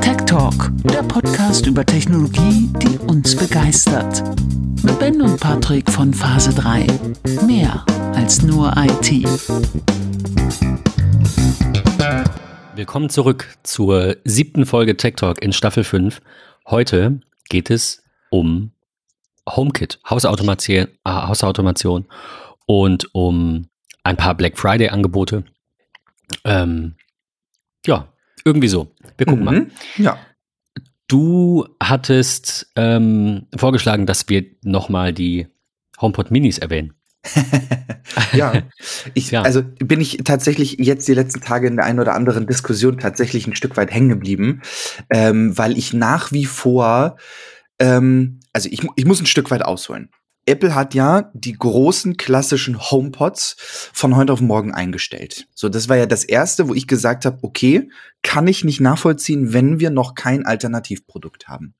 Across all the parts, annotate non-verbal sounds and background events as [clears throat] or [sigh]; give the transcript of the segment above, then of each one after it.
Tech Talk, der Podcast über Technologie, die uns begeistert. Mit Ben und Patrick von Phase 3. Mehr als nur IT. Willkommen zurück zur siebten Folge Tech Talk in Staffel 5. Heute geht es um HomeKit, Hausautomation, äh, Hausautomation und um ein paar Black Friday Angebote. Ähm, ja, irgendwie so. Wir gucken Mhm. mal. Ja. Du hattest ähm, vorgeschlagen, dass wir nochmal die HomePod Minis erwähnen. [laughs] ja. Ich, Ja. Also bin ich tatsächlich jetzt die letzten Tage in der einen oder anderen Diskussion tatsächlich ein Stück weit hängen geblieben, ähm, weil ich nach wie vor, ähm, also ich, ich muss ein Stück weit ausholen. Apple hat ja die großen klassischen HomePods von heute auf morgen eingestellt. So, das war ja das erste, wo ich gesagt habe, okay, kann ich nicht nachvollziehen, wenn wir noch kein Alternativprodukt haben.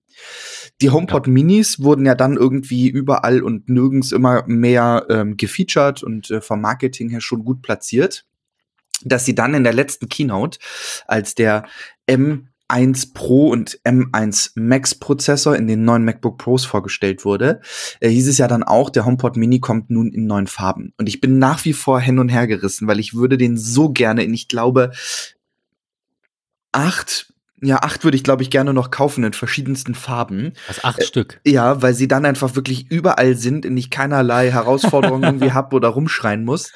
Die HomePod Minis wurden ja dann irgendwie überall und nirgends immer mehr ähm, gefeatured und äh, vom Marketing her schon gut platziert, dass sie dann in der letzten Keynote, als der M1 Pro und M1 Max Prozessor in den neuen MacBook Pros vorgestellt wurde, äh, hieß es ja dann auch, der HomePod Mini kommt nun in neuen Farben. Und ich bin nach wie vor hin und her gerissen, weil ich würde den so gerne in, ich glaube, acht, ja, acht würde ich, glaube ich, gerne noch kaufen in verschiedensten Farben. Also acht Stück. Ja, weil sie dann einfach wirklich überall sind und ich keinerlei Herausforderungen [laughs] irgendwie hab oder rumschreien muss.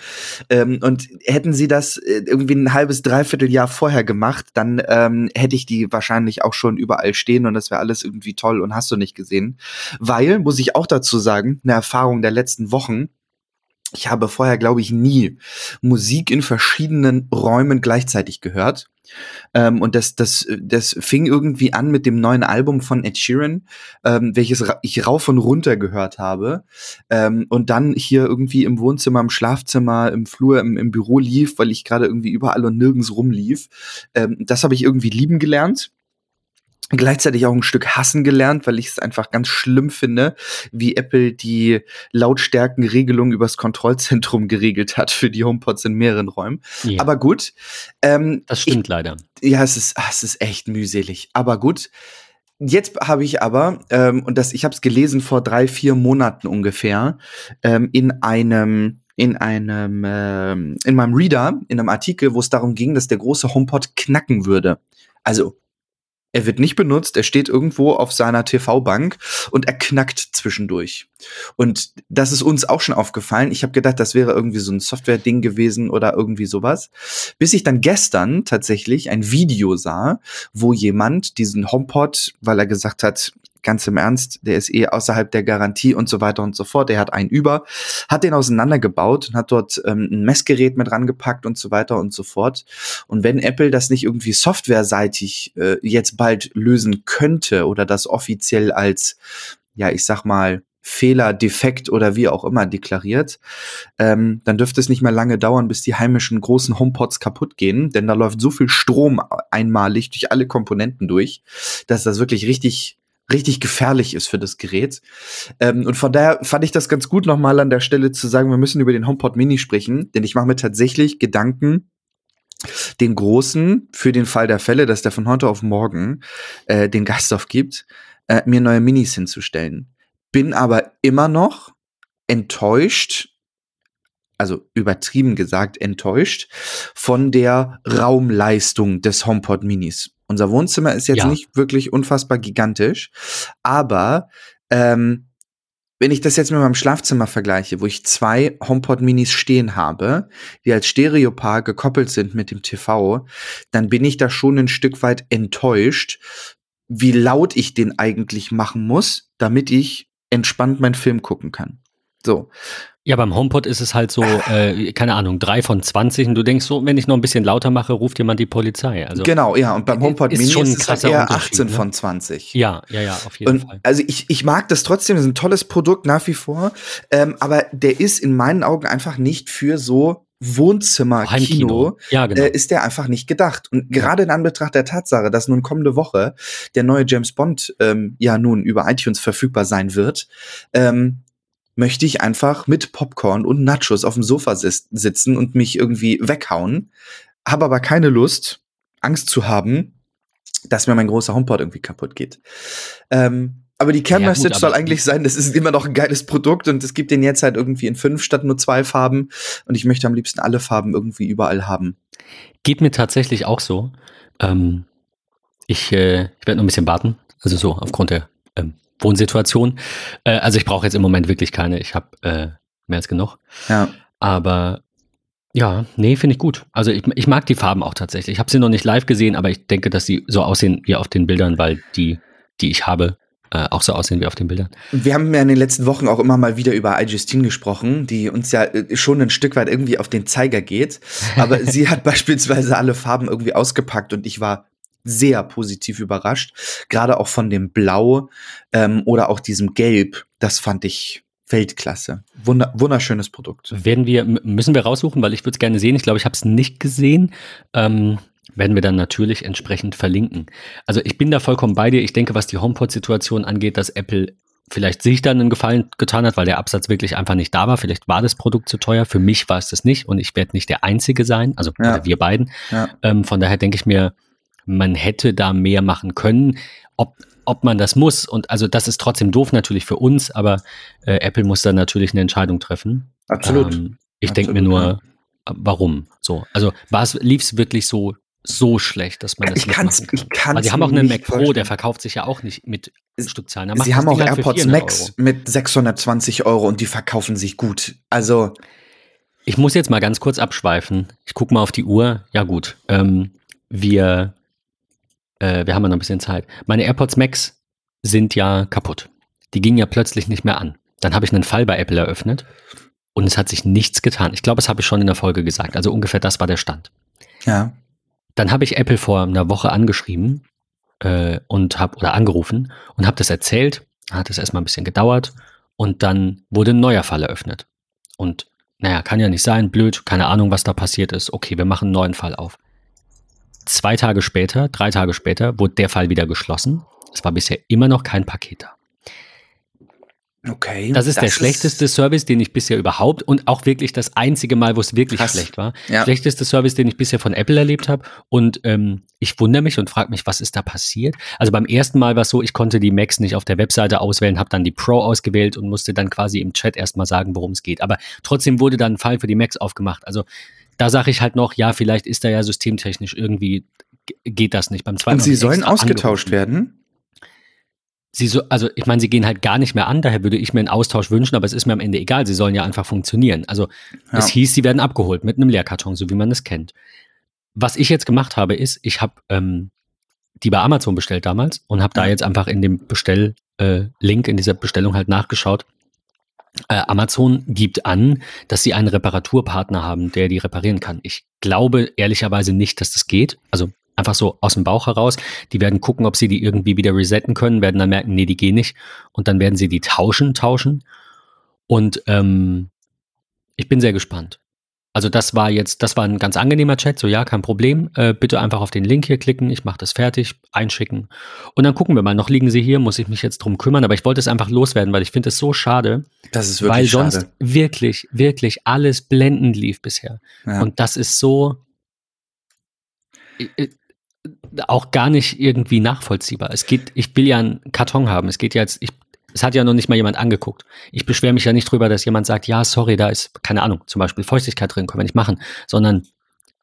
Ähm, und hätten sie das äh, irgendwie ein halbes, dreiviertel Jahr vorher gemacht, dann ähm, hätte ich die wahrscheinlich auch schon überall stehen und das wäre alles irgendwie toll und hast du nicht gesehen. Weil, muss ich auch dazu sagen, eine Erfahrung der letzten Wochen, ich habe vorher, glaube ich, nie Musik in verschiedenen Räumen gleichzeitig gehört. Ähm, und das, das, das fing irgendwie an mit dem neuen Album von Ed Sheeran, ähm, welches ich rauf und runter gehört habe. Ähm, und dann hier irgendwie im Wohnzimmer, im Schlafzimmer, im Flur, im, im Büro lief, weil ich gerade irgendwie überall und nirgends rumlief. Ähm, das habe ich irgendwie lieben gelernt gleichzeitig auch ein Stück hassen gelernt, weil ich es einfach ganz schlimm finde, wie Apple die Lautstärkenregelung übers Kontrollzentrum [laughs] geregelt hat für die HomePods in mehreren Räumen. Ja, Aber gut. Ähm, das stimmt leider. ich, ja, es ist, ah, es ist echt mühselig. Aber gut. Jetzt habe ich aber, ähm, und das, ich habe es gelesen vor drei, vier Monaten ungefähr, ähm, in einem in einem ähm, in meinem Reader, in einem Artikel, wo es darum ging, dass der große HomePod knacken würde. Also er wird nicht benutzt, er steht irgendwo auf seiner TV-Bank und er knackt zwischendurch. Und das ist uns auch schon aufgefallen. Ich habe gedacht, das wäre irgendwie so ein Software-Ding gewesen oder irgendwie sowas. Bis ich dann gestern tatsächlich ein Video sah, wo jemand diesen HomePod, weil er gesagt hat, ganz im Ernst, der ist eh außerhalb der Garantie und so weiter und so fort. Der hat einen über, hat den auseinandergebaut und hat dort ähm, ein Messgerät mit rangepackt und so weiter und so fort. Und wenn Apple das nicht irgendwie softwareseitig äh, jetzt bald lösen könnte oder das offiziell als, ja, ich sag mal, Fehler, Defekt oder wie auch immer deklariert, ähm, dann dürfte es nicht mehr lange dauern, bis die heimischen großen HomePods kaputt gehen, denn da läuft so viel Strom einmalig durch alle Komponenten durch, dass das wirklich richtig richtig gefährlich ist für das Gerät. Ähm, und von daher fand ich das ganz gut, nochmal an der Stelle zu sagen, wir müssen über den HomePod Mini sprechen, denn ich mache mir tatsächlich Gedanken, den großen, für den Fall der Fälle, dass der von heute auf morgen äh, den Geist aufgibt, äh, mir neue Minis hinzustellen. Bin aber immer noch enttäuscht, also übertrieben gesagt enttäuscht, von der Raumleistung des HomePod Minis. Unser Wohnzimmer ist jetzt Ja. nicht wirklich unfassbar gigantisch, aber ähm, wenn ich das jetzt mit meinem Schlafzimmer vergleiche, wo ich zwei HomePod Minis stehen habe, die als Stereopaar gekoppelt sind mit dem TV, dann bin ich da schon ein Stück weit enttäuscht, wie laut ich den eigentlich machen muss, damit ich entspannt meinen Film gucken kann. So. Ja, beim HomePod ist es halt so, [laughs] äh, keine Ahnung, drei von 20 und du denkst so, wenn ich noch ein bisschen lauter mache, ruft jemand die Polizei. Also, genau, ja, und beim HomePod ist Mini schon ist es halt eher Unterschied, 18 ne? von 20. Ja, ja, ja, auf jeden Und Fall. also ich, ich mag das trotzdem, das ist ein tolles Produkt nach wie vor, ähm, aber der ist in meinen Augen einfach nicht für so Wohnzimmer-Kino. Ja, genau. äh, ist der einfach nicht gedacht. Und gerade in Anbetracht der Tatsache, dass nun kommende Woche der neue James Bond ähm, ja nun über iTunes verfügbar sein wird, ähm, möchte ich einfach mit Popcorn und Nachos auf dem Sofa sitzen und mich irgendwie weghauen. habe aber keine Lust, Angst zu haben, dass mir mein großer HomePod irgendwie kaputt geht. Ähm, aber die Kernmessage ja, soll eigentlich sein, das ist immer noch ein geiles Produkt und es gibt den jetzt halt irgendwie in fünf statt nur zwei Farben und ich möchte am liebsten alle Farben irgendwie überall haben. Geht mir tatsächlich auch so. Ähm, ich äh, ich werde noch ein bisschen warten, also so aufgrund der ähm, Wohnsituation. Äh, also ich brauche jetzt im Moment wirklich keine, ich habe äh, mehr als genug. Ja. Aber ja, nee, finde ich gut. Also ich, ich mag die Farben auch tatsächlich. Ich habe sie noch nicht live gesehen, aber ich denke, dass sie so aussehen wie auf den Bildern, weil die, die ich habe, äh, auch so aussehen wie auf den Bildern. Wir haben ja in den letzten Wochen auch immer mal wieder über iJustine gesprochen, die uns ja äh, schon ein Stück weit irgendwie auf den Zeiger geht. Aber [laughs] sie hat beispielsweise alle Farben irgendwie ausgepackt und ich war sehr positiv überrascht. Gerade auch von dem Blau ähm, oder auch diesem Gelb. Das fand ich Weltklasse. Wunder, wunderschönes Produkt. Werden wir, müssen wir raussuchen, weil ich würde es gerne sehen. Ich glaube, ich habe es nicht gesehen. Ähm, werden wir dann natürlich entsprechend verlinken. Also ich bin da vollkommen bei dir. Ich denke, was die HomePod-Situation angeht, dass Apple vielleicht sich dann einen Gefallen getan hat, weil der Absatz wirklich einfach nicht da war. Vielleicht war das Produkt zu teuer. Für mich war es das nicht und ich werde nicht der Einzige sein, also ja. wir beiden. Ja. Ähm, von daher denke ich mir, man hätte da mehr machen können. Ob, ob man das muss. Und also das ist trotzdem doof natürlich für uns, aber äh, Apple muss dann natürlich eine Entscheidung treffen. Absolut. Ähm, ich denke mir nur, ja. warum? So, also lief es wirklich so so schlecht, dass man das ich kann's, kann. Ich kann's Weil sie haben auch einen Mac Pro, der verkauft sich ja auch nicht mit Stückzahlen. Sie haben auch halt AirPods Max Euro. mit 620 Euro und die verkaufen sich gut. Also ich muss jetzt mal ganz kurz abschweifen. Ich gucke mal auf die Uhr. Ja gut, ähm, wir äh, wir haben ja noch ein bisschen Zeit. Meine AirPods Max sind ja kaputt. Die gingen ja plötzlich nicht mehr an. Dann habe ich einen Fall bei Apple eröffnet und es hat sich nichts getan. Ich glaube, das habe ich schon in der Folge gesagt. Also ungefähr das war der Stand. Ja. Dann habe ich Apple vor einer Woche angeschrieben äh, und habe oder angerufen und habe das erzählt. Hat es erstmal ein bisschen gedauert und dann wurde ein neuer Fall eröffnet. Und naja, kann ja nicht sein, blöd, keine Ahnung, was da passiert ist. Okay, wir machen einen neuen Fall auf. Zwei Tage später, drei Tage später, wurde der Fall wieder geschlossen. Es war bisher immer noch kein Paket da. Okay. Das ist das der schlechteste Service, den ich bisher überhaupt und auch wirklich das einzige Mal, wo es wirklich krass. schlecht war. Ja. Schlechteste Service, den ich bisher von Apple erlebt habe. Und ähm, ich wundere mich und frage mich, was ist da passiert? Also beim ersten Mal war es so, ich konnte die Macs nicht auf der Webseite auswählen, habe dann die Pro ausgewählt und musste dann quasi im Chat erstmal sagen, worum es geht. Aber trotzdem wurde dann ein Fall für die Macs aufgemacht. Also da sage ich halt noch, ja, vielleicht ist da ja systemtechnisch irgendwie, geht das nicht. Beim zweiten Und sie sollen ausgetauscht angerufen. werden? Sie so, also ich meine, sie gehen halt gar nicht mehr an, daher würde ich mir einen Austausch wünschen, aber es ist mir am Ende egal, sie sollen ja einfach funktionieren. Also ja. es hieß, sie werden abgeholt mit einem Leerkarton, so wie man es kennt. Was ich jetzt gemacht habe, ist, ich habe ähm, die bei Amazon bestellt damals und habe da jetzt einfach in dem Bestell-Link, äh, in dieser Bestellung halt nachgeschaut, Amazon gibt an, dass sie einen Reparaturpartner haben, der die reparieren kann. Ich glaube ehrlicherweise nicht, dass das geht. Also einfach so aus dem Bauch heraus. Die werden gucken, ob sie die irgendwie wieder resetten können, werden dann merken, nee, die gehen nicht. Und dann werden sie die tauschen, tauschen. Und ähm, ich bin sehr gespannt. Also das war jetzt, das war ein ganz angenehmer Chat, so ja, kein Problem. Äh, bitte einfach auf den Link hier klicken, ich mache das fertig, einschicken. Und dann gucken wir mal, noch liegen sie hier, muss ich mich jetzt drum kümmern, aber ich wollte es einfach loswerden, weil ich finde es so schade. Das ist wirklich Weil sonst schade. wirklich, wirklich alles blendend lief bisher. Ja. Und das ist so äh, auch gar nicht irgendwie nachvollziehbar. Es geht, ich will ja einen Karton haben. Es geht ja jetzt, ich es hat ja noch nicht mal jemand angeguckt. Ich beschwere mich ja nicht drüber, dass jemand sagt, ja, sorry, da ist, keine Ahnung, zum Beispiel Feuchtigkeit drin, können wir nicht machen, sondern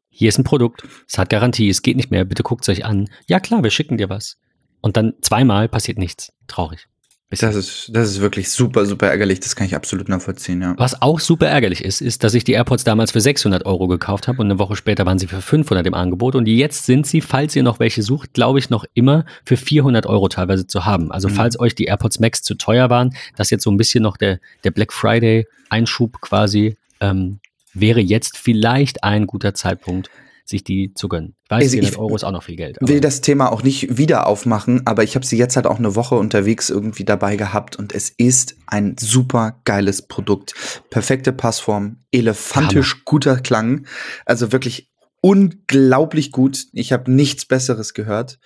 hier ist ein Produkt, es hat Garantie, es geht nicht mehr, bitte guckt es euch an. Ja, klar, wir schicken dir was. Und dann zweimal passiert nichts. Traurig. Das ist, das ist wirklich super, super ärgerlich. Das kann ich absolut nachvollziehen, ja. Was auch super ärgerlich ist, ist, dass ich die AirPods damals für 600 Euro gekauft habe und eine Woche später waren sie für 500 im Angebot und jetzt sind sie, falls ihr noch welche sucht, glaube ich, noch immer für 400 Euro teilweise zu haben. Also mhm. falls euch die AirPods Max zu teuer waren, das jetzt so ein bisschen noch der, der Black Friday Einschub quasi, ähm, wäre jetzt vielleicht ein guter Zeitpunkt, sich die zu gönnen. Ich weiß, also 400 Euro ist auch noch viel Geld. Ich will das Thema auch nicht wieder aufmachen, aber ich habe sie jetzt halt auch eine Woche unterwegs irgendwie dabei gehabt und es ist ein super geiles Produkt. Perfekte Passform, elefantisch Hammer. guter Klang, also wirklich unglaublich gut. Ich habe nichts Besseres gehört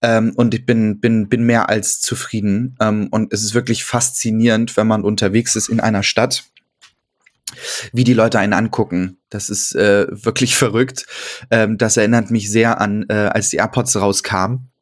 ähm, und ich bin bin bin mehr als zufrieden ähm, und es ist wirklich faszinierend, wenn man unterwegs ist in einer Stadt wie die Leute einen angucken. Das ist äh, wirklich [laughs] verrückt. Ähm, das erinnert mich sehr an, äh, als die AirPods rauskamen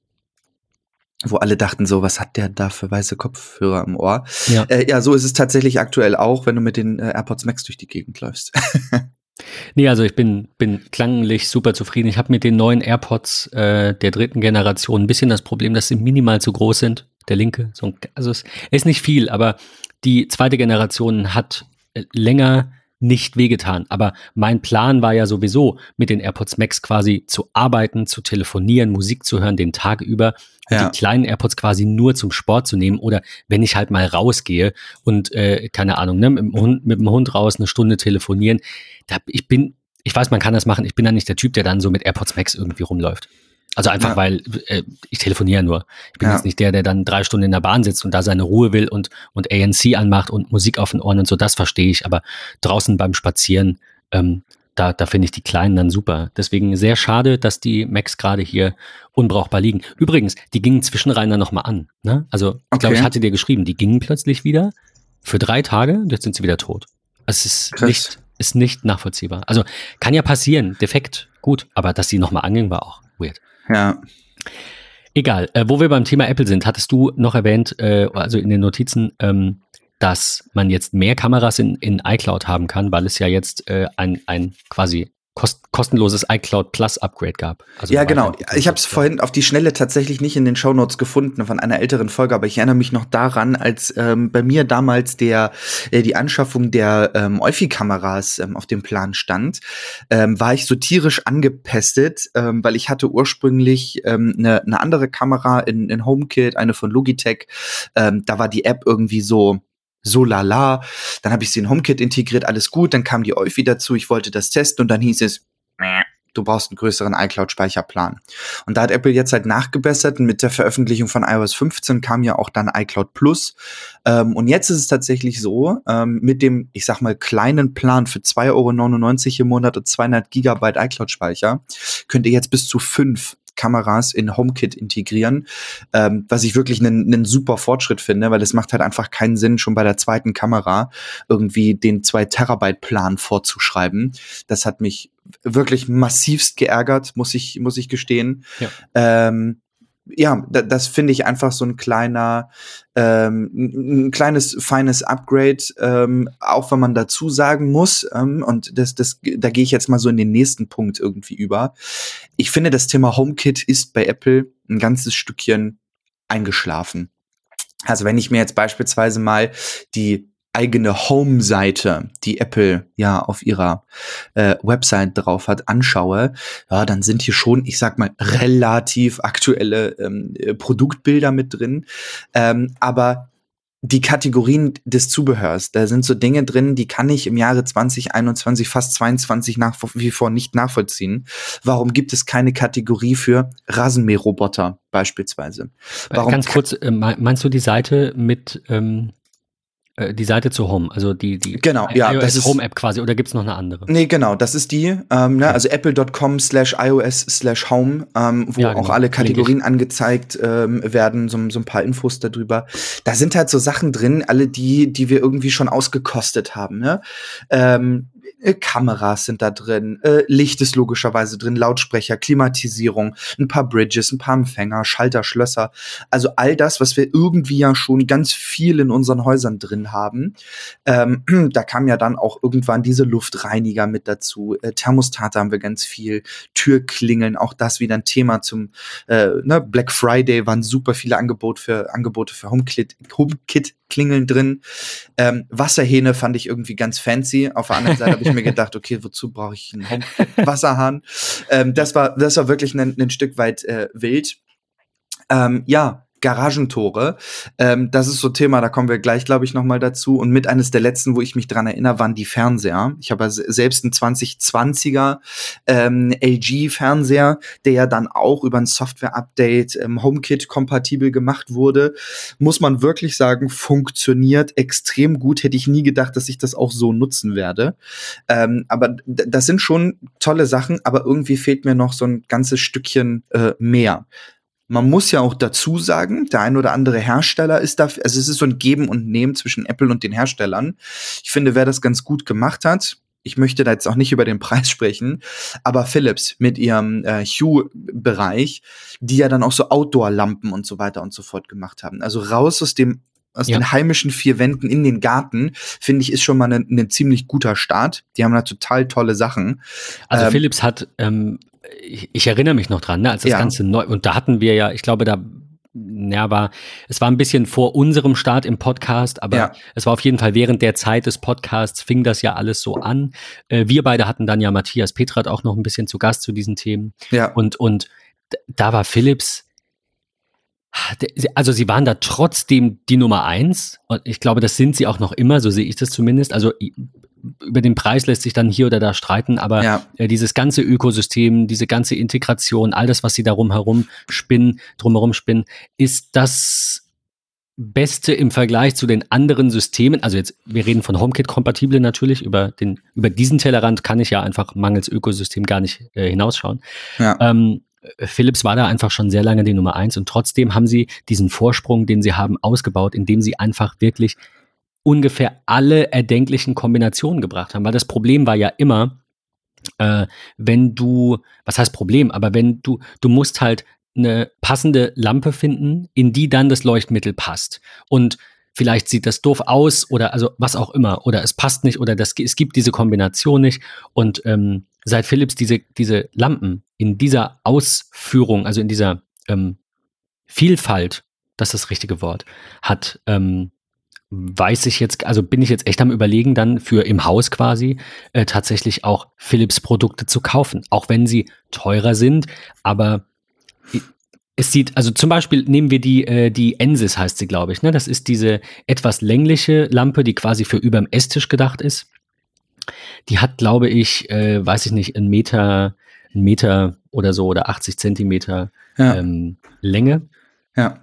wo alle dachten so, was hat der da für weiße Kopfhörer im Ohr? Ja, äh, ja so ist es tatsächlich aktuell auch, wenn du mit den äh, AirPods Max durch die Gegend läufst. [laughs] nee, also ich bin, bin klanglich super zufrieden. Ich habe mit den neuen AirPods äh, der dritten Generation ein bisschen das Problem, dass sie minimal zu groß sind. Der linke, so ein, also es ist nicht viel, aber die zweite Generation hat äh, länger nicht wehgetan. Aber mein Plan war ja sowieso, mit den AirPods Max quasi zu arbeiten, zu telefonieren, Musik zu hören, den Tag über. Ja. Die kleinen AirPods quasi nur zum Sport zu nehmen oder wenn ich halt mal rausgehe und äh, keine Ahnung, ne, mit, dem Hund, mit dem Hund raus eine Stunde telefonieren. Da, ich bin, ich weiß, man kann das machen. Ich bin dann nicht der Typ, der dann so mit AirPods Max irgendwie rumläuft. Also einfach, ja. weil äh, ich telefoniere nur. Ich bin ja. jetzt nicht der, der dann drei Stunden in der Bahn sitzt und da seine Ruhe will und, und ANC anmacht und Musik auf den Ohren und so, das verstehe ich. Aber draußen beim Spazieren, ähm, da, da finde ich die Kleinen dann super. Deswegen sehr schade, dass die Macs gerade hier unbrauchbar liegen. Übrigens, die gingen zwischenrein dann nochmal an. Ne? Also, ich okay. glaube, ich hatte dir geschrieben, die gingen plötzlich wieder für drei Tage und jetzt sind sie wieder tot. Es ist nicht, ist nicht nachvollziehbar. Also kann ja passieren, defekt, gut, aber dass sie nochmal angingen, war auch. Ja. Egal. Äh, wo wir beim Thema Apple sind, hattest du noch erwähnt, äh, also in den Notizen, ähm, dass man jetzt mehr Kameras in, in iCloud haben kann, weil es ja jetzt äh, ein, ein quasi kost kostenloses iCloud Plus Upgrade gab. Also ja, genau. Ich habe es vorhin auf die Schnelle tatsächlich nicht in den Show Notes gefunden von einer älteren Folge, aber ich erinnere mich noch daran, als ähm, bei mir damals der äh, die Anschaffung der ähm, Eufy-Kameras ähm, auf dem Plan stand, ähm, war ich so tierisch angepestet, ähm, weil ich hatte ursprünglich ähm, eine, eine andere Kamera in, in HomeKit, eine von Logitech. Ähm, da war die App irgendwie so so lala. Dann habe ich sie in HomeKit integriert, alles gut. Dann kam die Eufy dazu, ich wollte das testen und dann hieß es, du brauchst einen größeren iCloud-Speicherplan. Und da hat Apple jetzt halt nachgebessert und mit der Veröffentlichung von iOS 15 kam ja auch dann iCloud Plus. Ähm, und jetzt ist es tatsächlich so, ähm, mit dem, ich sag mal, kleinen Plan für 2,99 Euro im Monat und 200 Gigabyte iCloud-Speicher könnt ihr jetzt bis zu fünf Kameras in HomeKit integrieren, ähm, was ich wirklich einen, super Fortschritt finde, weil es macht halt einfach keinen Sinn, schon bei der zweiten Kamera irgendwie den 2 Terabyte Plan vorzuschreiben. Das hat mich wirklich massivst geärgert, muss ich, muss ich gestehen. Ja. Ähm, ja, das finde ich einfach so ein kleiner, ähm, ein kleines feines Upgrade, ähm, auch wenn man dazu sagen muss, ähm, und das, das, da gehe ich jetzt mal so in den nächsten Punkt irgendwie über. Ich finde, das Thema HomeKit ist bei Apple ein ganzes Stückchen eingeschlafen. Also wenn ich mir jetzt beispielsweise mal die eigene Home-Seite, die Apple ja auf ihrer äh, Website drauf hat, anschaue, ja, dann sind hier schon, ich sag mal, relativ aktuelle ähm, äh, Produktbilder mit drin. Ähm, aber die Kategorien des Zubehörs, da sind so Dinge drin, die kann ich im Jahre 2021, fast 22 nach wie vor nicht nachvollziehen. Warum gibt es keine Kategorie für Rasenmäherroboter beispielsweise? Warum Ganz kurz, äh, meinst du die Seite mit ähm, äh, die Seite zu Home, also die, die genau, ja, iOS das ist Home App quasi, oder gibt es noch eine andere? Nee, genau, das ist die, ähm, ne, also apple.com slash iOS slash home, ähm, wo ja, genau. auch alle Kategorien angezeigt ähm, werden, so, so ein paar Infos darüber. Da sind halt so Sachen drin, alle die, die wir irgendwie schon ausgekostet haben. Ne? Äh, Kameras sind da drin, äh, Licht ist logischerweise drin, Lautsprecher, Klimatisierung, ein paar Bridges, ein paar Empfänger, Schalter, Schlösser. Also all das, was wir irgendwie ja schon ganz viel in unseren Häusern drin haben. Ähm, [clears throat] da kam ja dann auch irgendwann diese Luftreiniger mit dazu. Äh, Thermostate haben wir ganz viel, Türklingeln, auch das wieder ein Thema zum äh, ne, Black Friday waren super viele Angebote für Angebote für HomeKit, HomeKit Klingeln drin. Ähm, Wasserhähne fand ich irgendwie ganz fancy. Auf der anderen Seite habe ich mir gedacht, okay, wozu brauche ich einen Wasserhahn? Ähm, das war, das war wirklich ein, ein Stück weit äh, wild. Ähm, ja, Garagentore. Ähm, das ist so Thema, da kommen wir gleich, glaube ich, noch mal dazu. Und mit eines der letzten, wo ich mich dran erinnere, waren die Fernseher. Ich habe selbst einen 2020er ähm, LG-Fernseher, der ja dann auch über ein Software-Update ähm, HomeKit-kompatibel gemacht wurde. Muss man wirklich sagen, funktioniert extrem gut. Hätte ich nie gedacht, dass ich das auch so nutzen werde. Ähm, aber das sind schon tolle Sachen, aber irgendwie fehlt mir noch so ein ganzes Stückchen äh, mehr man muss ja auch dazu sagen, der ein oder andere Hersteller ist da, also es ist so ein Geben und Nehmen zwischen Apple und den Herstellern. Ich finde, wer das ganz gut gemacht hat, ich möchte da jetzt auch nicht über den [laughs] Preis sprechen, aber Philips mit ihrem äh, Hue-Bereich, die ja dann auch so Outdoor-Lampen und so weiter und so fort gemacht haben. Also raus aus dem aus ja. den heimischen vier Wänden in den Garten, finde ich, ist schon mal ein ne ziemlich guter Start. Die haben da total tolle Sachen. Also ähm, Philips hat, ähm, ich, ich, erinnere mich noch dran, ne, als das ja. Ganze neu, und da hatten wir ja, ich glaube, da ja, war, es war ein bisschen vor unserem Start im Podcast, aber ja. es war auf jeden Fall während der Zeit des Podcasts fing das ja alles so an. Äh, wir beide hatten dann ja Matthias Petrat auch noch ein bisschen zu Gast zu diesen Themen. Ja. Und, und da war Philips, also sie waren da trotzdem die Nummer eins. Und ich glaube, das sind sie auch noch immer, so sehe ich das zumindest. Also über den Preis lässt sich dann hier oder da streiten, aber ja. äh, dieses ganze Ökosystem, diese ganze Integration, all das, was sie darum herum spinnen, drumherum spinnen, ist das Beste im Vergleich zu den anderen Systemen. Also jetzt, wir reden von HomeKit-kompatibel natürlich. Über den, über diesen Tellerrand kann ich ja einfach mangels Ökosystem gar nicht äh, hinausschauen. Ja. Ähm, Philips war da einfach schon sehr lange die Nummer eins und trotzdem haben sie diesen Vorsprung, den sie haben, ausgebaut, indem sie einfach wirklich ungefähr alle erdenklichen Kombinationen gebracht haben. Weil das Problem war ja immer, äh, wenn du, was heißt Problem, aber wenn du, du musst halt eine passende Lampe finden, in die dann das Leuchtmittel passt. Und vielleicht sieht das doof aus oder also was auch immer. Oder es passt nicht oder das, es gibt diese Kombination nicht. Und ähm, seit Philips diese, diese Lampen in dieser Ausführung, also in dieser ähm, Vielfalt, das ist das richtige Wort, hat, ähm, weiß ich jetzt, also bin ich jetzt echt am überlegen, dann für im Haus quasi äh, tatsächlich auch Philips Produkte zu kaufen, auch wenn sie teurer sind, aber es sieht, also zum Beispiel nehmen wir die, äh, die Ensis heißt sie, glaube ich, ne? Das ist diese etwas längliche Lampe, die quasi für überm Esstisch gedacht ist. Die hat, glaube ich, äh, weiß ich nicht, einen Meter, einen Meter oder so oder 80 Zentimeter ja. ähm, Länge. Ja.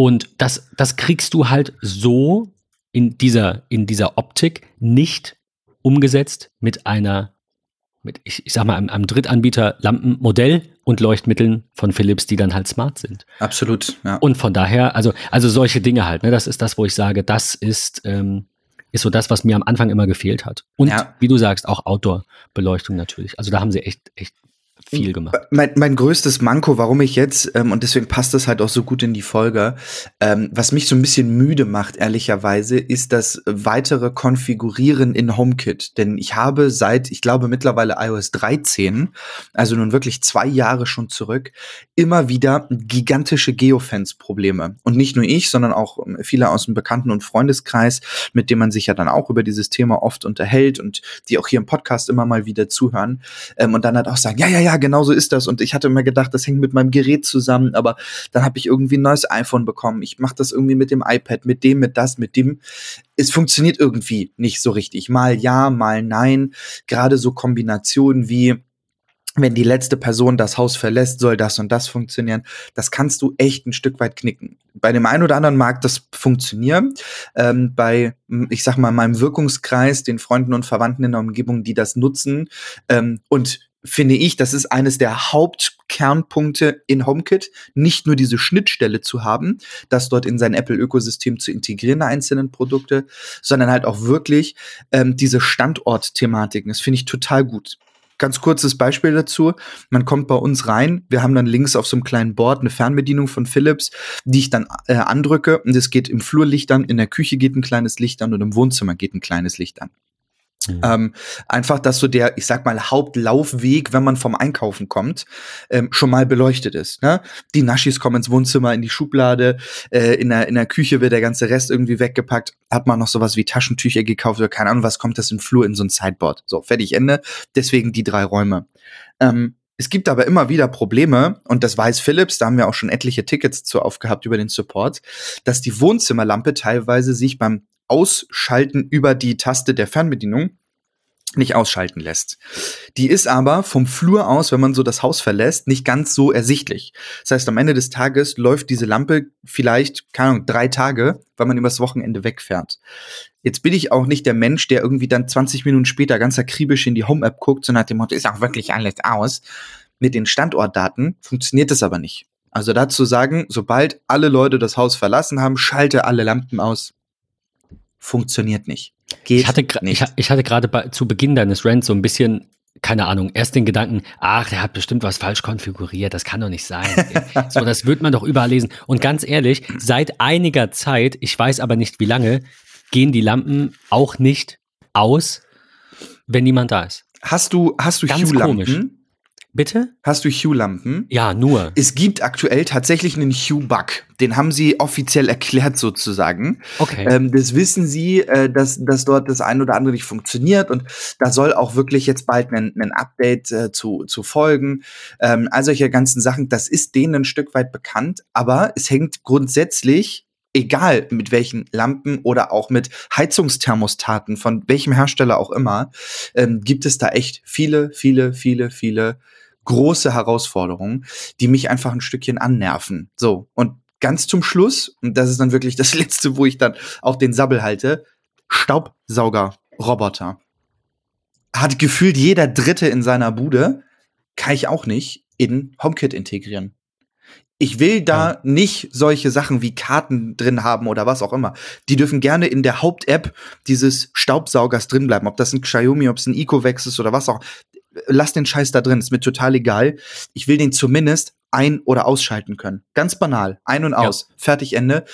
Und das, das kriegst du halt so in dieser, in dieser Optik nicht umgesetzt mit einer, mit, ich, ich sag mal, einem, einem Drittanbieter Lampenmodell und Leuchtmitteln von Philips, die dann halt smart sind. Absolut, ja. Und von daher, also, also solche Dinge halt, ne, das ist das, wo ich sage, das ist, ähm, ist so das, was mir am Anfang immer gefehlt hat. Und ja. wie du sagst, auch Outdoor-Beleuchtung natürlich. Also da haben sie echt, echt viel gemacht. Mein, mein größtes Manko, warum ich jetzt, ähm, und deswegen passt das halt auch so gut in die Folge, ähm, was mich so ein bisschen müde macht, ehrlicherweise, ist das weitere Konfigurieren in HomeKit. Denn ich habe seit, ich glaube, mittlerweile iOS 13, also nun wirklich zwei Jahre schon zurück, immer wieder gigantische Geofence-Probleme. Und nicht nur ich, sondern auch ähm, viele aus dem Bekannten- und Freundeskreis, mit dem man sich ja dann auch über dieses Thema oft unterhält und die auch hier im Podcast immer mal wieder zuhören. Ähm, und dann halt auch sagen, ja, ja, ja, genau so ist das. Und ich hatte mir gedacht, das hängt mit meinem Gerät zusammen, aber dann habe ich irgendwie ein neues iPhone bekommen. Ich mache das irgendwie mit dem iPad, mit dem, mit das, mit dem. Es funktioniert irgendwie nicht so richtig. Mal ja, mal nein. Gerade so Kombinationen wie wenn die letzte Person das Haus verlässt, soll das und das funktionieren. Das kannst du echt ein Stück weit knicken. Bei dem einen oder anderen mag das funktionieren. Ähm, bei, ich sag mal, meinem Wirkungskreis, den Freunden und Verwandten in der Umgebung, die das nutzen ähm, und finde ich, das ist eines der Hauptkernpunkte in HomeKit, nicht nur diese Schnittstelle zu haben, das dort in sein Apple-Ökosystem zu integrieren, einzelnen Produkte, sondern halt auch wirklich ähm, diese Standortthematiken. Das finde ich total gut. Ganz kurzes Beispiel dazu. Man kommt bei uns rein. Wir haben dann links auf so einem kleinen Board eine Fernbedienung von Philips, die ich dann äh, andrücke. Und es geht im Flurlicht an, in der Küche geht ein kleines Licht an und im Wohnzimmer geht ein kleines Licht an. Mhm. Ähm, einfach, dass so der, ich sag mal, Hauptlaufweg, wenn man vom Einkaufen kommt, ähm, schon mal beleuchtet ist. Ne? Die Naschis kommen ins Wohnzimmer, in die Schublade, äh, in, der, in der Küche wird der ganze Rest irgendwie weggepackt. Hat man noch sowas wie Taschentücher gekauft oder keine Ahnung, was kommt das im Flur in so ein Sideboard. So, fertig, Ende. Deswegen die drei Räume. Ähm, es gibt aber immer wieder Probleme, und das weiß Philips, da haben wir auch schon etliche Tickets zu aufgehabt über den Support, dass die Wohnzimmerlampe teilweise sich beim Ausschalten über die Taste der Fernbedienung nicht ausschalten lässt. Die ist aber vom Flur aus, wenn man so das Haus verlässt, nicht ganz so ersichtlich. Das heißt, am Ende des Tages läuft diese Lampe vielleicht, keine Ahnung, drei Tage, weil man übers Wochenende wegfährt. Jetzt bin ich auch nicht der Mensch, der irgendwie dann 20 Minuten später ganz akribisch in die Home-App guckt, sondern nach dem Motto, ist auch wirklich alles aus. Mit den Standortdaten funktioniert das aber nicht. Also dazu sagen, sobald alle Leute das Haus verlassen haben, schalte alle Lampen aus. Funktioniert nicht. Geht ich hatte, nicht. Ich, ich hatte gerade zu Beginn deines Rants so ein bisschen keine Ahnung, erst den Gedanken, ach, der hat bestimmt was falsch konfiguriert, das kann doch nicht sein. [laughs] so, das wird man doch überall lesen. Und ganz ehrlich, seit einiger Zeit, ich weiß aber nicht wie lange, gehen die Lampen auch nicht aus, wenn niemand da ist. Hast du, hast du Hue-Lampen? Bitte? Hast du Hue-Lampen? Ja, nur. Es gibt aktuell tatsächlich einen Hue-Bug. Den haben sie offiziell erklärt sozusagen. Okay. Ähm, das wissen sie, äh, dass, dass dort das ein oder andere nicht funktioniert und da soll auch wirklich jetzt bald ein, ein Update äh, zu, zu folgen. Ähm, all solche ganzen Sachen, das ist denen ein Stück weit bekannt, aber es hängt grundsätzlich egal mit welchen Lampen oder auch mit Heizungsthermostaten, von welchem Hersteller auch immer, ähm, gibt es da echt viele, viele, viele, viele große Herausforderungen, die mich einfach ein Stückchen annerven. So, und ganz zum Schluss, und das ist dann wirklich das [laughs] Letzte, wo ich dann auch den Sabbel halte, Staubsaugerroboter. Hat gefühlt jeder Dritte in seiner Bude, kann ich auch nicht in HomeKit integrieren. Ich will da ja. nicht solche Sachen wie Karten drin haben oder was auch immer. Die dürfen gerne in der Haupt-App dieses Staubsaugers drin bleiben. Ob das ein Xiaomi, ob es ein Ecovex ist oder was auch. Lass den Scheiß da drin, ist mir total egal. Ich will den zumindest ein- oder ausschalten können. Ganz banal. Ein und aus. Ja. Fertig, Ende.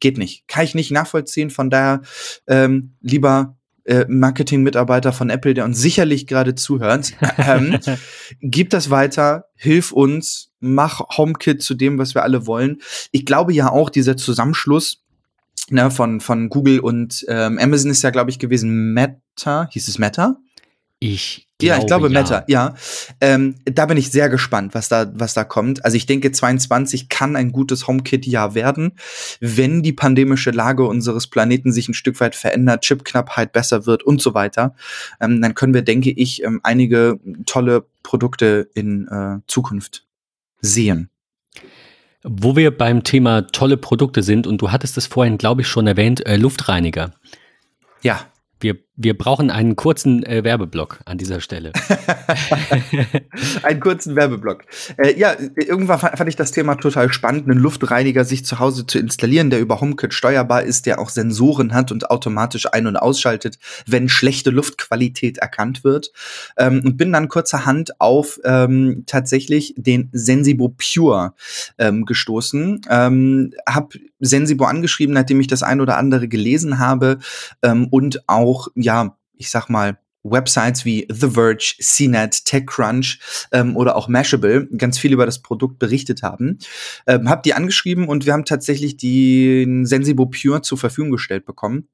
Geht nicht. Kann ich nicht nachvollziehen. Von daher ähm, lieber äh, Marketing-Mitarbeiter von Apple, der uns sicherlich gerade zuhört, ähm, [laughs] gib das weiter, hilf uns, mach HomeKit zu dem, was wir alle wollen. Ich glaube ja auch, dieser Zusammenschluss ne, von, von Google und ähm, Amazon ist ja, glaube ich, gewesen Meta, hieß es Meta? Ich ja, ich glaube ja. Meta, ja. Ähm, da bin ich sehr gespannt, was da, was da kommt. Also ich denke, 22 kann ein gutes HomeKit-Jahr werden, wenn die pandemische Lage unseres Planeten sich ein Stück weit verändert, Chipknappheit besser wird und so weiter. Ähm, dann können wir, denke ich, ähm, einige tolle Produkte in äh, Zukunft sehen. Wo wir beim Thema tolle Produkte sind, und du hattest es vorhin, glaube ich, schon erwähnt, äh, Luftreiniger. Ja. Wir, wir brauchen einen kurzen äh, Werbeblock an dieser Stelle. [laughs] einen kurzen Werbeblock. Äh, ja, irgendwann fand ich das Thema total spannend, einen Luftreiniger sich zu Hause zu installieren, der über HomeKit steuerbar ist, der auch Sensoren hat und automatisch ein- und ausschaltet, wenn schlechte Luftqualität erkannt wird. Ähm, und bin dann kurzerhand auf ähm, tatsächlich den Sensibo Pure ähm, gestoßen. Ähm, hab Sensibo angeschrieben, nachdem ich das ein oder andere gelesen habe ähm, und auch, ja, ich sag mal, Websites wie The Verge, CNET, TechCrunch ähm, oder auch Mashable ganz viel über das Produkt berichtet haben. Ähm, hab die angeschrieben und wir haben tatsächlich den Sensibo Pure zur Verfügung gestellt bekommen.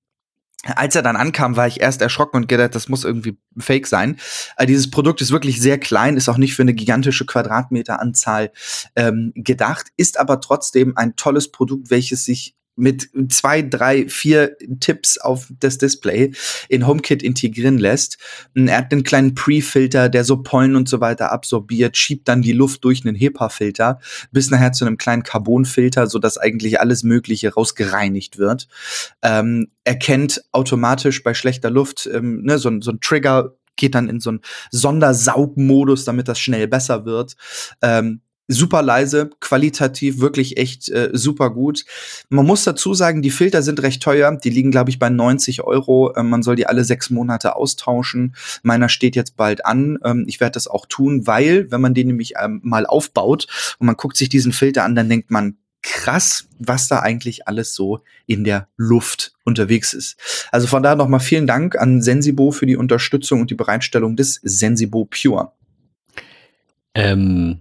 Als er dann ankam, war ich erst erschrocken und gedacht, das muss irgendwie fake sein. Aber dieses Produkt ist wirklich sehr klein, ist auch nicht für eine gigantische Quadratmeteranzahl ähm, gedacht, ist aber trotzdem ein tolles Produkt, welches sich mit zwei, drei, vier Tipps auf das Display in HomeKit integrieren lässt. Er hat einen kleinen Pre-Filter, der so Pollen und so weiter absorbiert, schiebt dann die Luft durch einen HEPA-Filter bis nachher zu einem kleinen Carbon-Filter, sodass eigentlich alles Mögliche rausgereinigt wird. Ähm, erkennt automatisch bei schlechter Luft ähm, ne, so, so ein Trigger geht dann in so einen Sondersaugmodus, damit das schnell besser wird. Ähm, super leise, qualitativ wirklich echt äh, super gut. Man muss dazu sagen, die Filter sind recht teuer. Die liegen, glaube ich, bei 90 Euro. Ähm, man soll die alle sechs Monate austauschen. Meiner steht jetzt bald an. Ähm, ich werde das auch tun, weil, wenn man den nämlich ähm, mal aufbaut und man guckt sich diesen Filter an, dann denkt man, krass, was da eigentlich alles so in der Luft unterwegs ist. Also von daher nochmal vielen Dank an Sensibo für die Unterstützung und die Bereitstellung des Sensibo Pure. Ähm,